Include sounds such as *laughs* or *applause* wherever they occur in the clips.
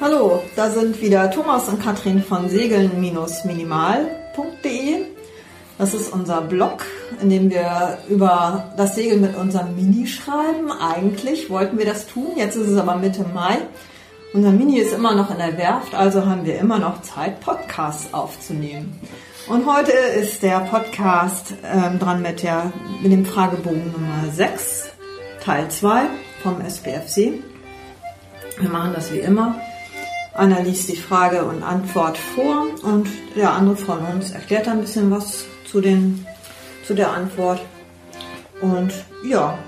Hallo, da sind wieder Thomas und Katrin von segeln-minimal.de. Das ist unser Blog, in dem wir über das Segeln mit unserem Mini schreiben. Eigentlich wollten wir das tun, jetzt ist es aber Mitte Mai. Unser Mini ist immer noch in der Werft, also haben wir immer noch Zeit, Podcasts aufzunehmen. Und heute ist der Podcast ähm, dran mit, der, mit dem Fragebogen Nummer 6, Teil 2 vom SPFC. Wir machen das wie immer. Einer liest die Frage und Antwort vor und der andere von uns erklärt ein bisschen was zu, den, zu der Antwort. Und ja,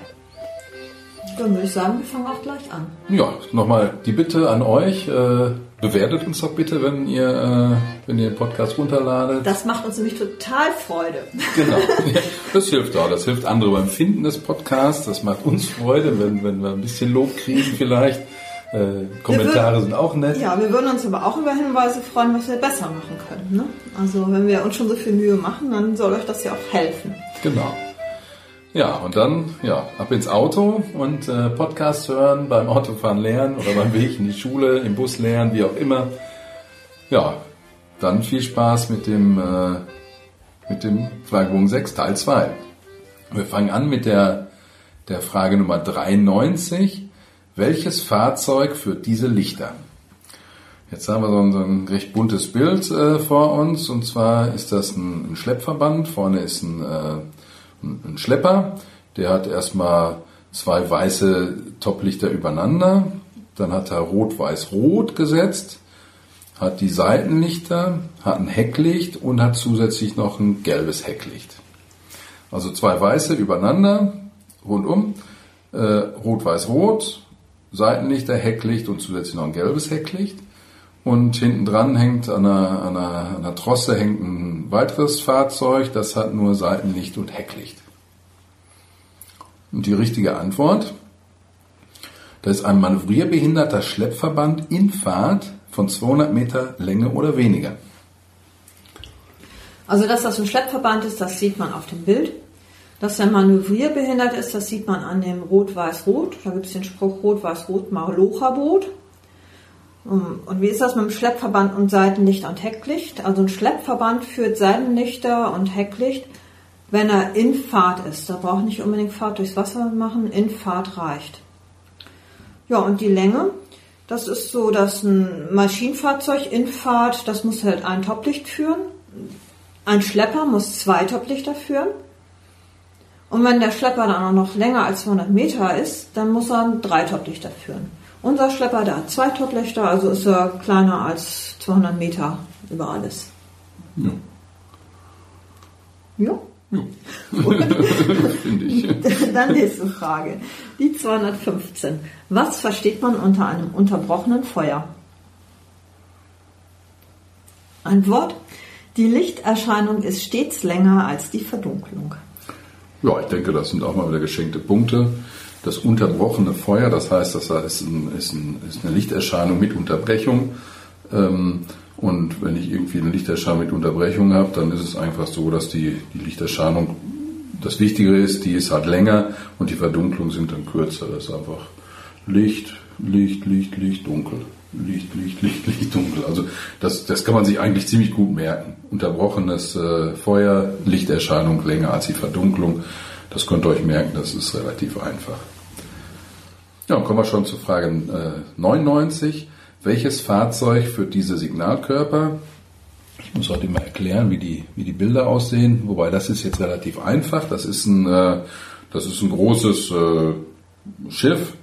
dann würde ich sagen, wir fangen auch gleich an. Ja, nochmal die Bitte an euch. Äh, bewertet uns doch bitte, wenn ihr, äh, wenn ihr den Podcast runterladet. Das macht uns nämlich total Freude. Genau. *laughs* Das hilft auch. Das hilft andere beim Finden des Podcasts. Das macht uns Freude, wenn, wenn wir ein bisschen Lob kriegen vielleicht. Äh, Kommentare würden, sind auch nett. Ja, wir würden uns aber auch über Hinweise freuen, was wir besser machen können. Ne? Also wenn wir uns schon so viel Mühe machen, dann soll euch das ja auch helfen. Genau. Ja, und dann ja, ab ins Auto und äh, Podcast hören, beim Autofahren lernen oder beim Weg in die Schule, im Bus lernen, wie auch immer. Ja, dann viel Spaß mit dem, äh, mit dem Fragebogen 6, Teil 2. Wir fangen an mit der, der Frage Nummer 93. Welches Fahrzeug führt diese Lichter? Jetzt haben wir so ein, so ein recht buntes Bild äh, vor uns und zwar ist das ein, ein Schleppverband. Vorne ist ein, äh, ein Schlepper, der hat erstmal zwei weiße Toplichter übereinander, dann hat er rot-weiß-rot gesetzt, hat die Seitenlichter, hat ein Hecklicht und hat zusätzlich noch ein gelbes Hecklicht. Also zwei weiße übereinander, rundum, äh, rot-weiß-rot, Seitenlichter, Hecklicht und zusätzlich noch ein gelbes Hecklicht. Und hinten dran hängt an einer, an, einer, an einer Trosse hängt ein weiteres Fahrzeug, das hat nur Seitenlicht und Hecklicht. Und die richtige Antwort, das ist ein manövrierbehinderter Schleppverband in Fahrt von 200 Meter Länge oder weniger. Also dass das ein Schleppverband ist, das sieht man auf dem Bild. Dass er manövrierbehindert ist, das sieht man an dem Rot-Weiß-Rot. Da gibt es den Spruch Rot-Weiß-Rot Malocha-Boot. Und wie ist das mit dem Schleppverband und Seitenlicht und Hecklicht? Also ein Schleppverband führt Seitenlichter und Hecklicht, wenn er in Fahrt ist. Da braucht nicht unbedingt Fahrt durchs Wasser machen, in Fahrt reicht. Ja, und die Länge, das ist so, dass ein Maschinenfahrzeug in Fahrt, das muss halt ein Toplicht führen. Ein Schlepper muss zwei Toplichter führen. Und wenn der Schlepper dann auch noch länger als 200 Meter ist, dann muss er drei Toplichter führen. Unser Schlepper, der hat zwei Toplichter, also ist er kleiner als 200 Meter über alles. Ja. Ja? Ja. *laughs* Finde ich. Dann nächste Frage. Die 215. Was versteht man unter einem unterbrochenen Feuer? Antwort. Die Lichterscheinung ist stets länger als die Verdunklung. Ja, ich denke, das sind auch mal wieder geschenkte Punkte. Das unterbrochene Feuer, das heißt, das ist, ein, ist, ein, ist eine Lichterscheinung mit Unterbrechung. Ähm, und wenn ich irgendwie eine Lichterscheinung mit Unterbrechung habe, dann ist es einfach so, dass die, die Lichterscheinung, das Wichtige ist, die ist halt länger und die Verdunklung sind dann kürzer. Das ist einfach Licht, Licht, Licht, Licht, dunkel. Licht, Licht, Licht, Licht, dunkel. Also das, das kann man sich eigentlich ziemlich gut merken. Unterbrochenes äh, Feuer, Lichterscheinung länger als die Verdunklung. Das könnt ihr euch merken, das ist relativ einfach. Ja, kommen wir schon zur Frage äh, 99. Welches Fahrzeug führt diese Signalkörper? Ich muss heute mal erklären, wie die, wie die Bilder aussehen. Wobei das ist jetzt relativ einfach. Das ist ein, äh, das ist ein großes äh, Schiff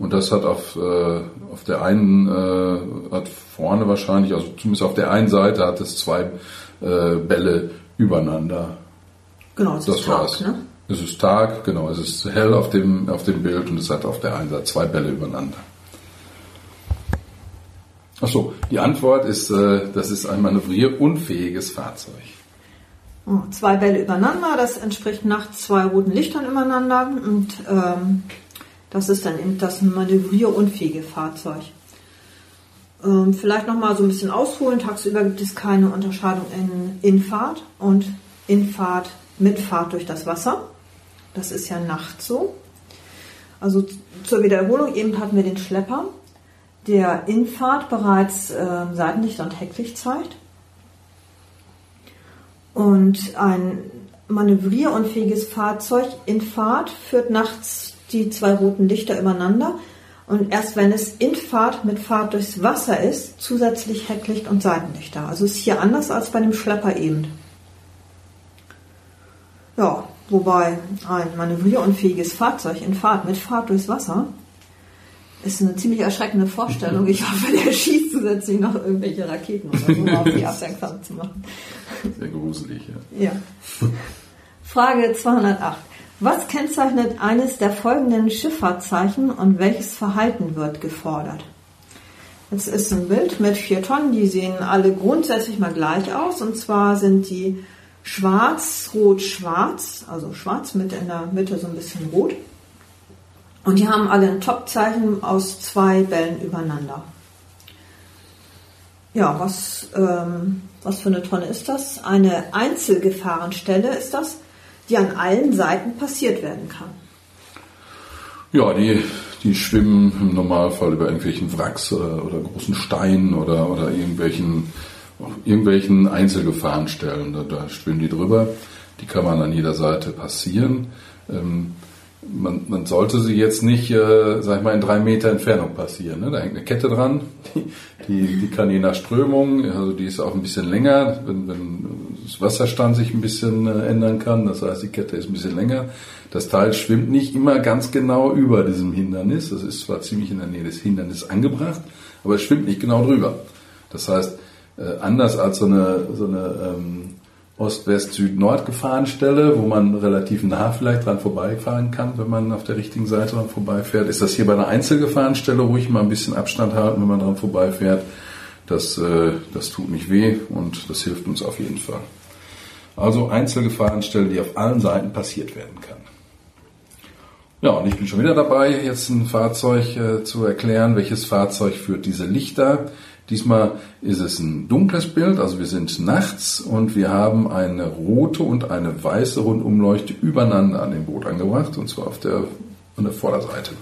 und das hat auf, äh, auf der einen, äh, hat vorne wahrscheinlich, also zumindest auf der einen Seite hat es zwei äh, Bälle übereinander. Genau, es das ist war's. Tag, ne? Es ist Tag, genau, es ist hell auf dem, auf dem Bild und es hat auf der einen Seite zwei Bälle übereinander. Achso, die Antwort ist, äh, das ist ein manövrierunfähiges Fahrzeug. Oh, zwei Bälle übereinander, das entspricht nachts zwei roten Lichtern übereinander und ähm, das ist dann eben das manövrierunfähige Fahrzeug. Ähm, vielleicht nochmal so ein bisschen ausholen. Tagsüber gibt es keine Unterscheidung in Infahrt und Infahrt mit Fahrt durch das Wasser. Das ist ja nachts so. Also zur Wiederholung, eben hatten wir den Schlepper. der in Fahrt bereits äh, Seitenlicht und Hecklicht zeigt. Und ein manövrierunfähiges Fahrzeug in Fahrt führt nachts die zwei roten Lichter übereinander und erst wenn es in Fahrt mit Fahrt durchs Wasser ist, zusätzlich Hecklicht und Seitenlichter. Also ist hier anders als bei dem Schlepper eben. Ja, wobei ein manövrierunfähiges Fahrzeug in Fahrt mit Fahrt durchs Wasser ist eine ziemlich erschreckende Vorstellung. Ich hoffe, der schießt zusätzlich noch irgendwelche Raketen oder so, auf die aufmerksam zu machen. Sehr gruselig, ja. Ja. Frage 208. Was kennzeichnet eines der folgenden Schifffahrtszeichen und welches Verhalten wird gefordert? Es ist ein Bild mit vier Tonnen, die sehen alle grundsätzlich mal gleich aus. Und zwar sind die schwarz, rot, schwarz, also schwarz mit in der Mitte so ein bisschen rot. Und die haben alle ein Topzeichen aus zwei Bällen übereinander. Ja, was, ähm, was für eine Tonne ist das? Eine Einzelgefahrenstelle ist das, die an allen Seiten passiert werden kann. Ja, die, die schwimmen im Normalfall über irgendwelchen Wracks oder, oder großen Steinen oder, oder irgendwelchen, irgendwelchen Einzelgefahrenstellen. Da, da schwimmen die drüber. Die kann man an jeder Seite passieren. Ähm, man, man sollte sie jetzt nicht, äh, sag ich mal, in drei Meter Entfernung passieren. Ne? Da hängt eine Kette dran, *laughs* die, die, kann je nach Strömung, also die ist auch ein bisschen länger, wenn, wenn das Wasserstand sich ein bisschen äh, ändern kann, das heißt, die Kette ist ein bisschen länger. Das Teil schwimmt nicht immer ganz genau über diesem Hindernis, das ist zwar ziemlich in der Nähe des Hindernisses angebracht, aber es schwimmt nicht genau drüber. Das heißt, äh, anders als so eine, so eine ähm, Ost-West-Süd-Nord-Gefahrenstelle, wo man relativ nah vielleicht dran vorbeifahren kann, wenn man auf der richtigen Seite dran vorbeifährt. Ist das hier bei einer Einzelgefahrenstelle ruhig mal ein bisschen Abstand halten, wenn man dran vorbeifährt. Das, äh, das tut nicht weh und das hilft uns auf jeden Fall. Also Einzelgefahrenstelle, die auf allen Seiten passiert werden kann. Ja, und ich bin schon wieder dabei, jetzt ein Fahrzeug äh, zu erklären. Welches Fahrzeug führt diese Lichter? Diesmal ist es ein dunkles Bild, also wir sind nachts und wir haben eine rote und eine weiße Rundumleuchte übereinander an dem Boot angebracht, und zwar auf der, an der Vorderseite.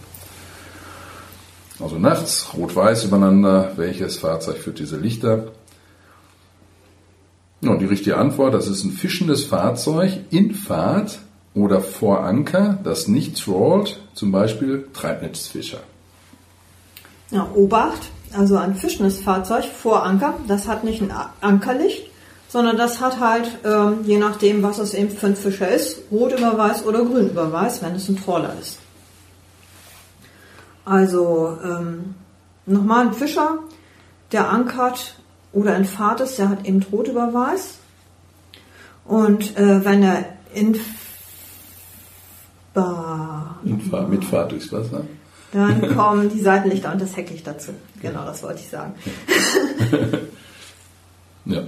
Also nachts, rot-weiß übereinander, welches Fahrzeug führt diese Lichter? Ja, die richtige Antwort, das ist ein fischendes Fahrzeug in Fahrt oder vor Anker, das nicht trawlt, zum Beispiel Treibnetzfischer. Ja, Obacht, also ein fischendes Fahrzeug vor Anker, das hat nicht ein Ankerlicht, sondern das hat halt, ähm, je nachdem, was es eben für ein Fischer ist, rot über weiß oder grün über weiß, wenn es ein Trawler ist. Also ähm, nochmal ein Fischer, der ankert oder in Fahrt ist, der hat eben rot über weiß. Und äh, wenn er in, Fahr mit Fahrt durchs Wasser dann kommen die Seitenlichter und das Hecklicht dazu. Genau, das wollte ich sagen. *laughs* ja.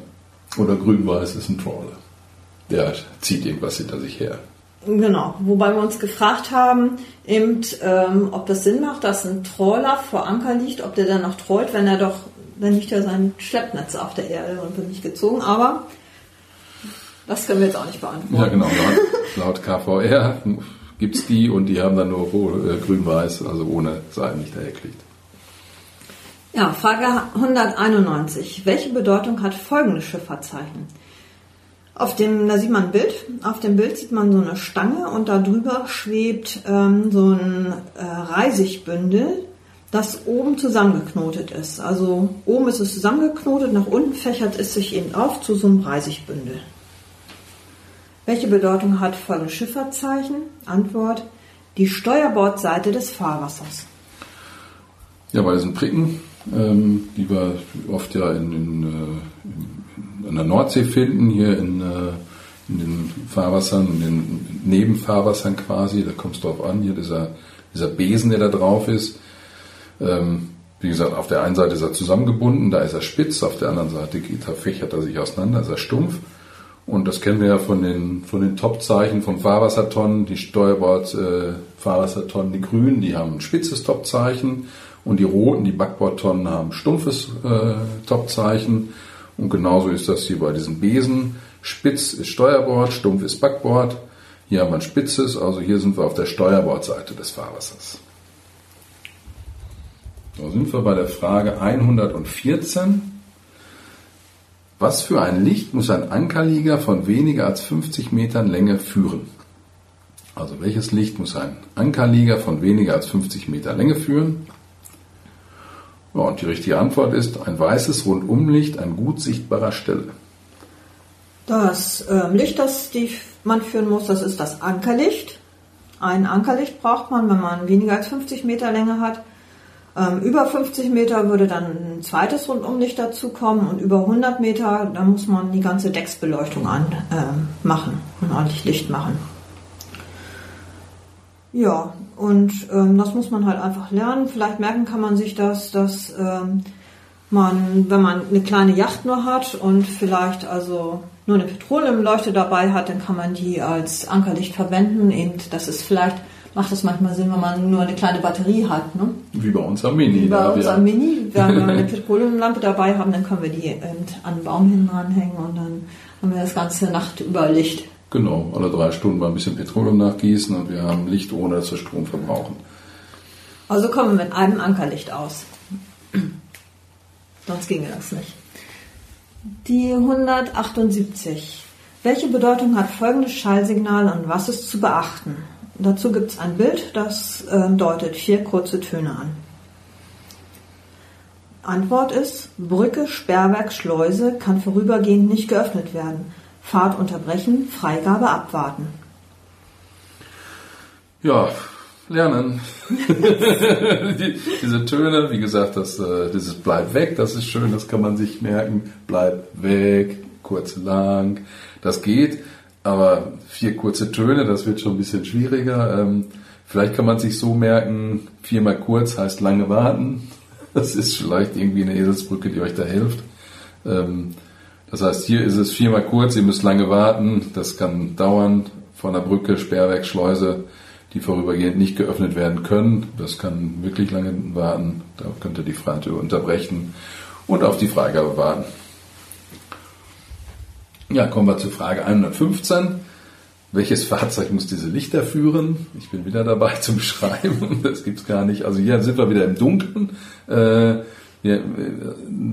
Oder grün-weiß ist ein Trawler. Der zieht irgendwas hinter sich her. Genau, wobei wir uns gefragt haben, eben, ähm, ob das Sinn macht, dass ein Trawler vor Anker liegt, ob der dann noch trollt, wenn er doch, dann liegt ja sein Schleppnetz auf der Erde und wird nicht gezogen, aber das können wir jetzt auch nicht beantworten. Ja, genau, laut, laut KVR gibt es die und die haben dann nur äh, grün-weiß, also ohne Seitenlichter Hecklicht. Ja, Frage 191. Welche Bedeutung hat folgendes Schifffahrtszeichen? Auf dem, da sieht man ein Bild. Auf dem Bild sieht man so eine Stange und darüber schwebt ähm, so ein äh, Reisigbündel, das oben zusammengeknotet ist. Also oben ist es zusammengeknotet, nach unten fächert es sich eben auf zu so einem Reisigbündel. Welche Bedeutung hat folgendes Schifffahrtszeichen? Antwort, die Steuerbordseite des Fahrwassers. Ja, bei diesen Pricken, ähm, die wir oft ja in, in, äh, in, der Nordsee finden, hier in, äh, in den Fahrwassern, in den Nebenfahrwassern quasi, da kommt es drauf an, hier dieser, dieser Besen, der da drauf ist. Ähm, wie gesagt, auf der einen Seite ist er zusammengebunden, da ist er spitz, auf der anderen Seite geht er, fächert er sich auseinander, ist er stumpf. Und das kennen wir ja von den, von den Top-Zeichen vom Fahrwassertonnen, die Steuerbord-Fahrwassertonnen, äh, die grünen, die haben ein spitzes Topzeichen und die roten, die Backbordtonnen haben stumpfes äh, Topzeichen. Und genauso ist das hier bei diesen Besen. Spitz ist Steuerbord, stumpf ist Backbord. Hier haben wir ein spitzes, also hier sind wir auf der Steuerbordseite des Fahrwassers. Da sind wir bei der Frage 114. Was für ein Licht muss ein Ankerlieger von weniger als 50 Metern Länge führen? Also welches Licht muss ein Ankerlieger von weniger als 50 Meter Länge führen? Ja, und die richtige Antwort ist ein weißes Rundumlicht an gut sichtbarer Stelle. Das äh, Licht, das die man führen muss, das ist das Ankerlicht. Ein Ankerlicht braucht man, wenn man weniger als 50 Meter Länge hat. Ähm, über 50 Meter würde dann ein zweites Rundumlicht dazu kommen und über 100 Meter, da muss man die ganze Decksbeleuchtung anmachen äh, machen und ordentlich Licht machen. Ja, und ähm, das muss man halt einfach lernen. Vielleicht merken kann man sich das, dass ähm, man, wenn man eine kleine Yacht nur hat und vielleicht also nur eine Petroleumleuchte dabei hat, dann kann man die als Ankerlicht verwenden. Eben, das ist vielleicht, macht das manchmal Sinn, wenn man nur eine kleine Batterie hat. Ne? Wie bei uns am Mini. Wie bei uns am Mini. Wenn wir eine *laughs* Petroleumlampe dabei haben, dann können wir die an den Baum hin und dann haben wir das ganze Nacht über Licht. Genau, alle drei Stunden mal ein bisschen Petroleum nachgießen und wir haben Licht, ohne dass wir Strom verbrauchen. Also kommen wir mit einem Ankerlicht aus. Sonst ginge das nicht. Die 178. Welche Bedeutung hat folgendes Schallsignal und was ist zu beachten? Dazu gibt es ein Bild, das äh, deutet vier kurze Töne an. Antwort ist, Brücke, Sperrwerk, Schleuse kann vorübergehend nicht geöffnet werden. Fahrt unterbrechen, Freigabe abwarten. Ja, lernen. *laughs* Die, diese Töne, wie gesagt, das, äh, dieses Bleib weg, das ist schön, das kann man sich merken. Bleib weg, kurz, lang, das geht. Aber vier kurze Töne, das wird schon ein bisschen schwieriger. Ähm, vielleicht kann man sich so merken, viermal kurz heißt lange warten. Das ist vielleicht irgendwie eine Eselsbrücke, die euch da hilft. Ähm, das heißt, hier ist es viermal kurz, ihr müsst lange warten. Das kann dauern von der Brücke, Sperrwerk, Schleuse die vorübergehend nicht geöffnet werden können. Das kann wirklich lange warten. Da könnt ihr die Fahrt unterbrechen und auf die Freigabe warten. Ja, kommen wir zur Frage 115. Welches Fahrzeug muss diese Lichter führen? Ich bin wieder dabei *laughs* zu beschreiben. Das gibt's gar nicht. Also hier sind wir wieder im Dunkeln. Ja,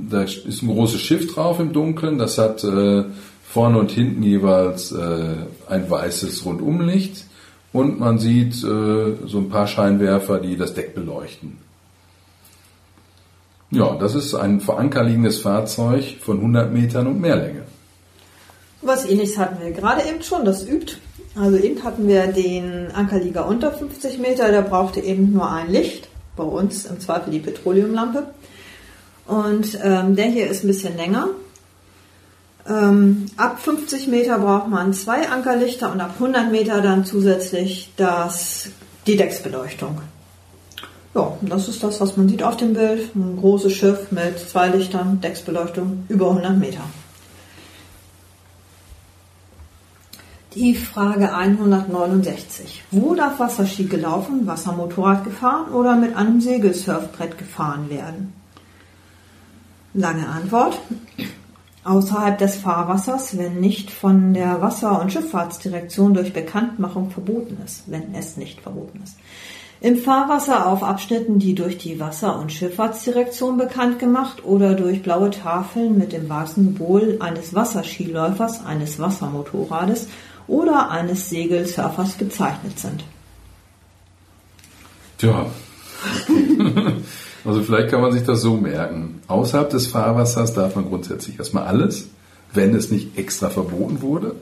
da ist ein großes Schiff drauf im Dunkeln. Das hat äh, vorne und hinten jeweils äh, ein weißes Rundumlicht und man sieht äh, so ein paar Scheinwerfer, die das Deck beleuchten. Ja, das ist ein vor Anker liegendes Fahrzeug von 100 Metern und mehr Länge. Was ähnliches hatten wir gerade eben schon, das übt. Also eben hatten wir den Ankerlieger unter 50 Meter, der brauchte eben nur ein Licht, bei uns im Zweifel die Petroleumlampe. Und ähm, der hier ist ein bisschen länger, ähm, ab 50 Meter braucht man zwei Ankerlichter und ab 100 Meter dann zusätzlich das, die Decksbeleuchtung. Ja, das ist das, was man sieht auf dem Bild. Ein großes Schiff mit zwei Lichtern, Decksbeleuchtung über 100 Meter. Die Frage 169. Wo darf Wasserski gelaufen, Wassermotorrad gefahren oder mit einem Segelsurfbrett gefahren werden? Lange Antwort außerhalb des Fahrwassers, wenn nicht von der Wasser- und Schifffahrtsdirektion durch Bekanntmachung verboten ist, wenn es nicht verboten ist. Im Fahrwasser auf Abschnitten, die durch die Wasser- und Schifffahrtsdirektion bekannt gemacht oder durch blaue Tafeln mit dem weißen Symbol eines Wasserskiläufers, eines Wassermotorrades oder eines Segelsurfers gezeichnet sind. Tja. *laughs* Also vielleicht kann man sich das so merken. Außerhalb des Fahrwassers darf man grundsätzlich erstmal alles, wenn es nicht extra verboten wurde.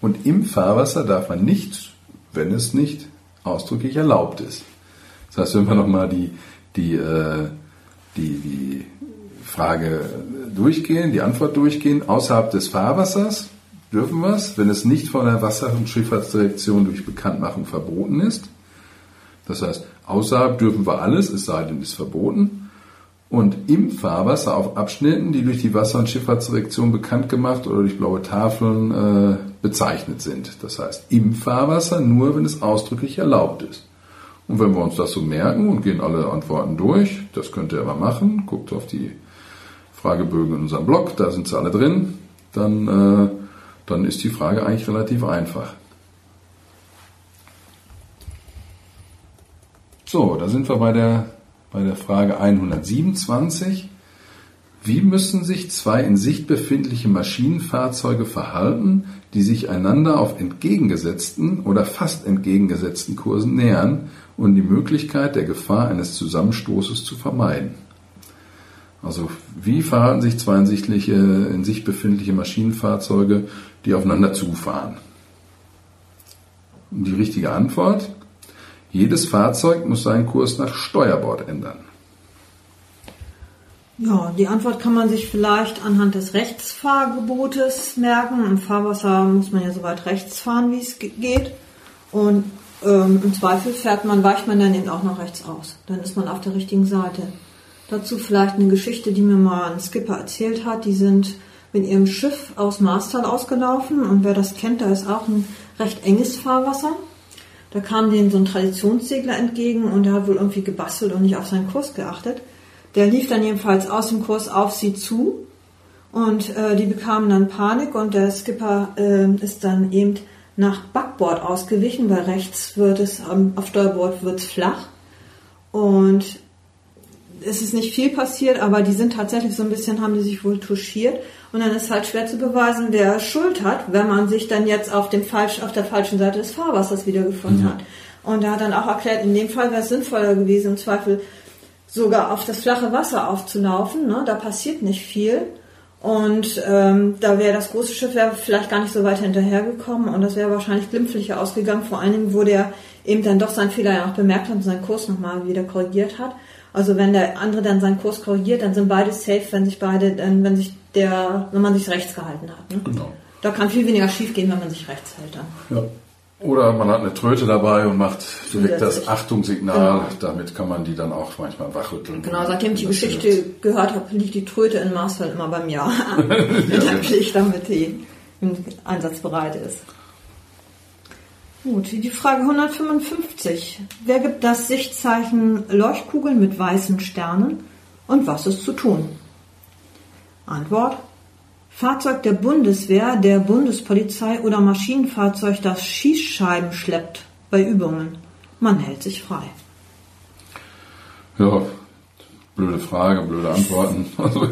Und im Fahrwasser darf man nicht, wenn es nicht ausdrücklich erlaubt ist. Das heißt, wenn wir nochmal die, die, äh, die, die Frage durchgehen, die Antwort durchgehen, außerhalb des Fahrwassers dürfen wir es, wenn es nicht von der Wasser- und Schifffahrtsdirektion durch Bekanntmachung verboten ist. Das heißt, außerhalb dürfen wir alles, es sei denn, es ist verboten. Und im Fahrwasser auf Abschnitten, die durch die Wasser- und Schifffahrtsdirektion bekannt gemacht oder durch blaue Tafeln äh, bezeichnet sind. Das heißt, im Fahrwasser nur, wenn es ausdrücklich erlaubt ist. Und wenn wir uns das so merken und gehen alle Antworten durch, das könnt ihr aber machen, guckt auf die Fragebögen in unserem Blog, da sind sie alle drin, dann, äh, dann ist die Frage eigentlich relativ einfach. So, da sind wir bei der bei der Frage 127. Wie müssen sich zwei in Sicht befindliche Maschinenfahrzeuge verhalten, die sich einander auf entgegengesetzten oder fast entgegengesetzten Kursen nähern und die Möglichkeit der Gefahr eines Zusammenstoßes zu vermeiden? Also wie verhalten sich zwei in sich befindliche Maschinenfahrzeuge, die aufeinander zufahren? Die richtige Antwort? Jedes Fahrzeug muss seinen Kurs nach Steuerbord ändern. Ja, die Antwort kann man sich vielleicht anhand des Rechtsfahrgebotes merken. Im Fahrwasser muss man ja so weit rechts fahren, wie es geht. Und ähm, im Zweifel fährt man, weicht man dann eben auch noch rechts aus. Dann ist man auf der richtigen Seite. Dazu vielleicht eine Geschichte, die mir mal ein Skipper erzählt hat. Die sind mit ihrem Schiff aus Marstal ausgelaufen und wer das kennt, da ist auch ein recht enges Fahrwasser. Da kam denen so ein Traditionssegler entgegen und der hat wohl irgendwie gebastelt und nicht auf seinen Kurs geachtet. Der lief dann jedenfalls aus dem Kurs auf sie zu und äh, die bekamen dann Panik und der Skipper äh, ist dann eben nach Backbord ausgewichen, weil rechts wird es, ähm, auf Steuerbord wird es flach und es ist nicht viel passiert, aber die sind tatsächlich so ein bisschen, haben die sich wohl touchiert. Und dann ist halt schwer zu beweisen, wer Schuld hat, wenn man sich dann jetzt auf, dem falsch, auf der falschen Seite des Fahrwassers wiedergefunden ja. hat. Und er hat dann auch erklärt, in dem Fall wäre es sinnvoller gewesen, im Zweifel sogar auf das flache Wasser aufzulaufen. Ne? Da passiert nicht viel. Und ähm, da wäre das große Schiff wäre vielleicht gar nicht so weit hinterhergekommen und das wäre wahrscheinlich glimpflicher ausgegangen, vor allen Dingen, wo der eben dann doch seinen Fehler ja auch bemerkt hat und seinen Kurs nochmal wieder korrigiert hat. Also wenn der andere dann seinen Kurs korrigiert, dann sind beide safe, wenn sich beide, wenn sich der, wenn man sich rechts gehalten hat. Ne? Genau. Da kann viel weniger schief gehen, wenn man sich rechts hält dann. Ja. Oder man hat eine Tröte dabei und macht direkt das Achtungssignal. Genau. Damit kann man die dann auch manchmal wachrütteln. Genau, seitdem ich die Geschichte gehört habe, liegt die Tröte in Marsfeld immer bei mir *laughs* *laughs* ja, Pflicht, damit die einsatzbereit ist. Gut, die Frage 155. Wer gibt das Sichtzeichen Leuchtkugeln mit weißen Sternen und was ist zu tun? Antwort. Fahrzeug der Bundeswehr, der Bundespolizei oder Maschinenfahrzeug, das Schießscheiben schleppt bei Übungen. Man hält sich frei. Ja, blöde Frage, blöde Antworten. *laughs* Also,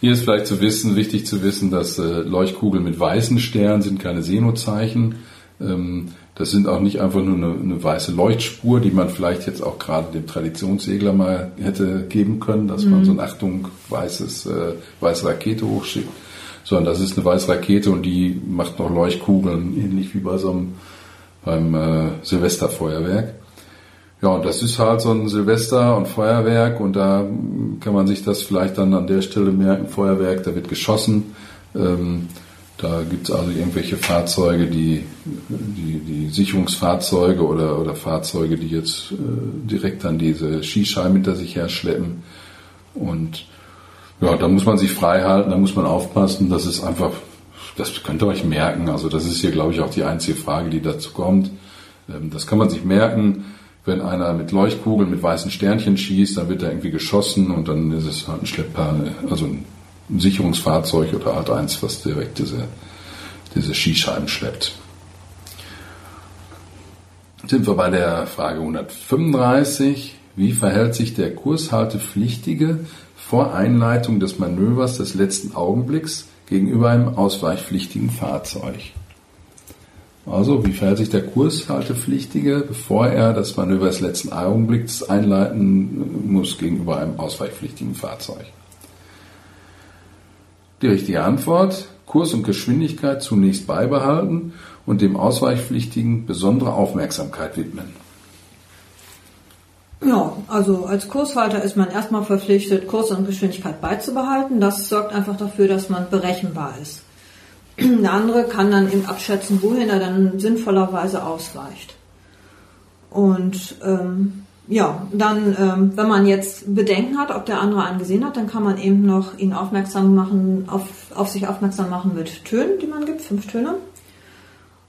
hier ist vielleicht zu wissen, wichtig zu wissen, dass äh, Leuchtkugeln mit weißen Sternen sind keine Seenozeichen. Ähm, das sind auch nicht einfach nur eine, eine, weiße Leuchtspur, die man vielleicht jetzt auch gerade dem Traditionssegler mal hätte geben können, dass mhm. man so ein Achtung weißes, äh, weiße Rakete hochschickt, sondern das ist eine weiße Rakete und die macht noch Leuchtkugeln, ähnlich wie bei so einem beim äh, Silvesterfeuerwerk. Ja, und das ist halt so ein Silvester und Feuerwerk und da kann man sich das vielleicht dann an der Stelle merken, Feuerwerk, da wird geschossen. Ähm, da gibt es also irgendwelche Fahrzeuge, die, die, die Sicherungsfahrzeuge oder, oder Fahrzeuge, die jetzt äh, direkt dann diese Skischeiben hinter sich her schleppen. Und ja, da muss man sich frei halten, da muss man aufpassen. Das ist einfach, das könnt ihr euch merken. Also das ist hier, glaube ich, auch die einzige Frage, die dazu kommt. Ähm, das kann man sich merken. Wenn einer mit Leuchtkugeln, mit weißen Sternchen schießt, dann wird er irgendwie geschossen und dann ist es halt ein Schlepper, also ein Sicherungsfahrzeug oder halt eins, was direkt diese, diese Skischeiben schleppt. Sind wir bei der Frage 135. Wie verhält sich der Kurshaltepflichtige vor Einleitung des Manövers des letzten Augenblicks gegenüber einem ausweichpflichtigen Fahrzeug? Also, wie verhält sich der Kurshaltepflichtige, bevor er das Manöver des letzten Augenblicks einleiten muss gegenüber einem ausweichpflichtigen Fahrzeug? Die richtige Antwort, Kurs und Geschwindigkeit zunächst beibehalten und dem Ausweichpflichtigen besondere Aufmerksamkeit widmen. Ja, also als Kurshalter ist man erstmal verpflichtet, Kurs und Geschwindigkeit beizubehalten. Das sorgt einfach dafür, dass man berechenbar ist. Der andere kann dann eben abschätzen, wohin er dann sinnvollerweise ausweicht. Und ähm, ja, dann, ähm, wenn man jetzt Bedenken hat, ob der andere einen gesehen hat, dann kann man eben noch ihn aufmerksam machen, auf, auf sich aufmerksam machen mit Tönen, die man gibt, fünf Töne.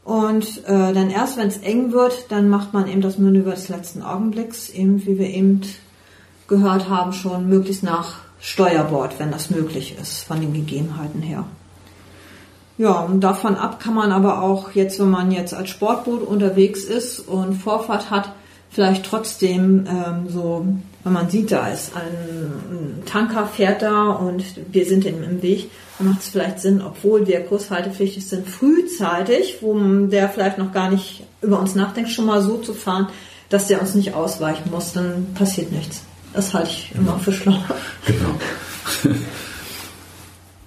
Und äh, dann erst, wenn es eng wird, dann macht man eben das Manöver des letzten Augenblicks, eben wie wir eben gehört haben, schon möglichst nach Steuerbord, wenn das möglich ist, von den Gegebenheiten her. Ja, und davon ab kann man aber auch jetzt, wenn man jetzt als Sportboot unterwegs ist und Vorfahrt hat, vielleicht trotzdem ähm, so wenn man sieht, da ist ein Tanker fährt da und wir sind ihm im Weg, dann macht es vielleicht Sinn, obwohl wir kurshaltepflichtig sind, frühzeitig, wo der vielleicht noch gar nicht über uns nachdenkt, schon mal so zu fahren, dass der uns nicht ausweichen muss, dann passiert nichts. Das halte ich immer für schlau. Genau. *laughs*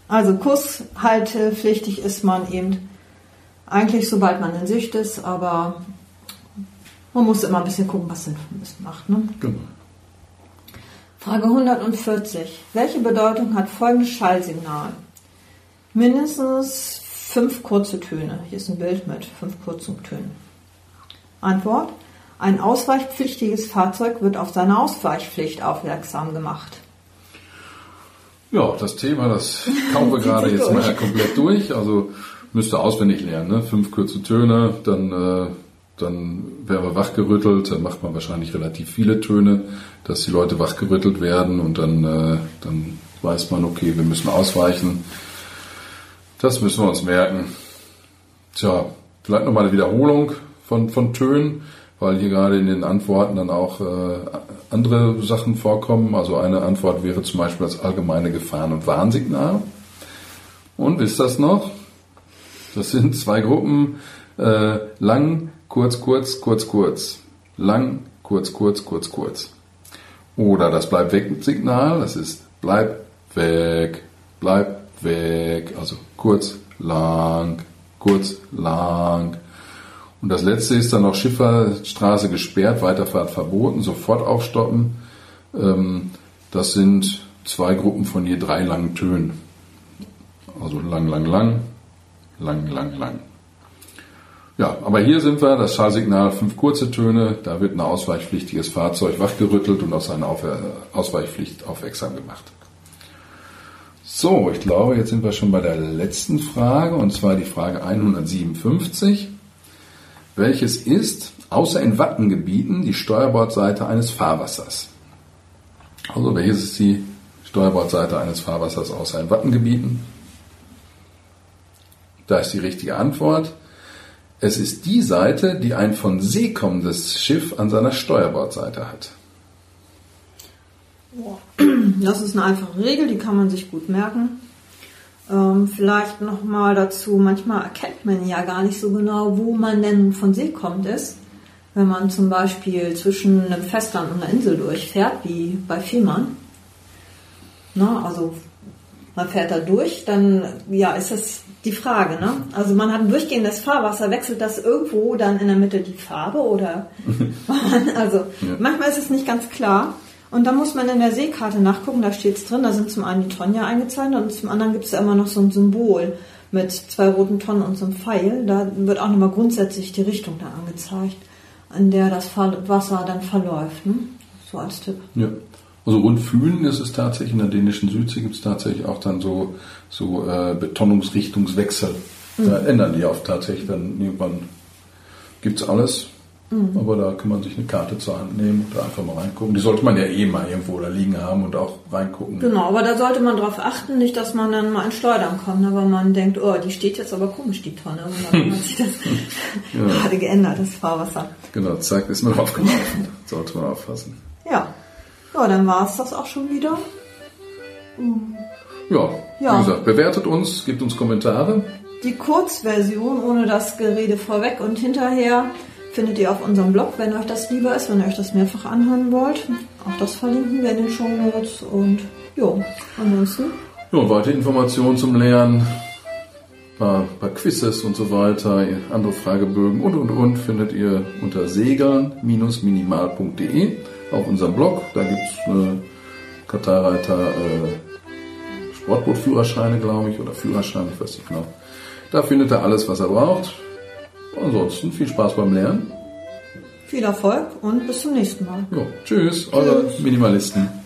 also kurshaltepflichtig ist man eben eigentlich, sobald man in Sicht ist, aber man muss immer ein bisschen gucken, was Sinn macht. Ne? Genau. Frage 140. Welche Bedeutung hat folgendes Schallsignal? Mindestens fünf kurze Töne. Hier ist ein Bild mit fünf kurzen Tönen. Antwort. Ein ausweichpflichtiges Fahrzeug wird auf seine Ausweichpflicht aufmerksam gemacht. Ja, das Thema, das kauen wir *laughs* gerade jetzt durch. mal komplett durch. Also müsste auswendig lernen. Ne? Fünf kurze Töne, dann äh, dann wäre wachgerüttelt, dann macht man wahrscheinlich relativ viele Töne, dass die Leute wachgerüttelt werden und dann, äh, dann weiß man, okay, wir müssen ausweichen. Das müssen wir uns merken. Tja, vielleicht nochmal eine Wiederholung von, von Tönen, weil hier gerade in den Antworten dann auch äh, andere Sachen vorkommen. Also eine Antwort wäre zum Beispiel das allgemeine Gefahren- und Warnsignal. Und wisst das noch? Das sind zwei Gruppen, äh, lang, kurz, kurz, kurz, kurz, lang, kurz, kurz, kurz, kurz. Oder das Bleib weg Signal, das ist bleib weg, bleib weg, also kurz, lang, kurz, lang. Und das letzte ist dann noch Schifferstraße gesperrt, Weiterfahrt verboten, sofort aufstoppen. Ähm, das sind zwei Gruppen von je drei langen Tönen. Also lang, lang, lang, lang, lang, lang. Ja, aber hier sind wir, das Schallsignal, fünf kurze Töne, da wird ein ausweichpflichtiges Fahrzeug wachgerüttelt und auf seine Ausweichpflicht aufmerksam gemacht. So, ich glaube, jetzt sind wir schon bei der letzten Frage, und zwar die Frage 157. Welches ist, außer in Wattengebieten, die Steuerbordseite eines Fahrwassers? Also, welches ist die Steuerbordseite eines Fahrwassers außer in Wattengebieten? Da ist die richtige Antwort. Es ist die Seite, die ein von See kommendes Schiff an seiner Steuerbordseite hat. *clears throat* Das ist eine einfache Regel, die kann man sich gut merken. Ähm, vielleicht nochmal dazu, manchmal erkennt man ja gar nicht so genau, wo man denn von See kommt ist. Wenn man zum Beispiel zwischen einem Festland und einer Insel durchfährt, wie bei Fehmarn. Na, also man fährt da durch, dann ja, ist es die Frage. Ne? Also man hat ein durchgehendes Fahrwasser, wechselt das irgendwo dann in der Mitte die Farbe oder *laughs* also ja. manchmal ist es nicht ganz klar. Und da muss man in der Seekarte nachgucken, da steht es drin, da sind zum einen die Tonnen ja eingezeichnet und zum anderen gibt es ja immer noch so ein Symbol mit zwei roten Tonnen und so einem Pfeil. Da wird auch nochmal grundsätzlich die Richtung dann angezeigt, in der das Wasser dann verläuft. Ne? So als Tipp. Ja. Also rund Fühlen ist es tatsächlich, in der dänischen Südsee gibt es tatsächlich auch dann so, so äh, Betonungsrichtungswechsel. Mhm. Da ändern die oft tatsächlich dann irgendwann gibt es alles. Mhm. Aber da kann man sich eine Karte zur Hand nehmen und da einfach mal reingucken. Die sollte man ja eh mal irgendwo da liegen haben und auch reingucken. Genau, aber da sollte man darauf achten, nicht, dass man dann mal ins Schleudern kommt, ne, weil man denkt, oh, die steht jetzt aber komisch, die Tonne. Und dann hat sich das ja. *laughs* *laughs* gerade geändert, das Fahrwasser. Genau, zeigt, ist man draufgelaufen. sollte man aufpassen. Ja. Ja, dann war es das auch schon wieder. Ja, ja, wie gesagt, bewertet uns, gebt uns Kommentare. Die Kurzversion ohne das Gerede vorweg und hinterher findet ihr auf unserem Blog, wenn euch das lieber ist, wenn ihr euch das mehrfach anhören wollt. Auch das verlinken wir in den Show Notes und jo, ansonsten. Ja, weitere Informationen zum Lernen, paar, paar Quizzes und so weiter, andere Fragebögen und und und findet ihr unter segeln-minimal.de auf unserem Blog. Da gibt es eine Katarreiter äh, Sportbootführerscheine, glaube ich, oder Führerschein, ich weiß nicht genau. Da findet er alles, was er braucht. Ansonsten viel Spaß beim Lernen. Viel Erfolg und bis zum nächsten Mal. Jo, tschüss, tschüss. eure Minimalisten.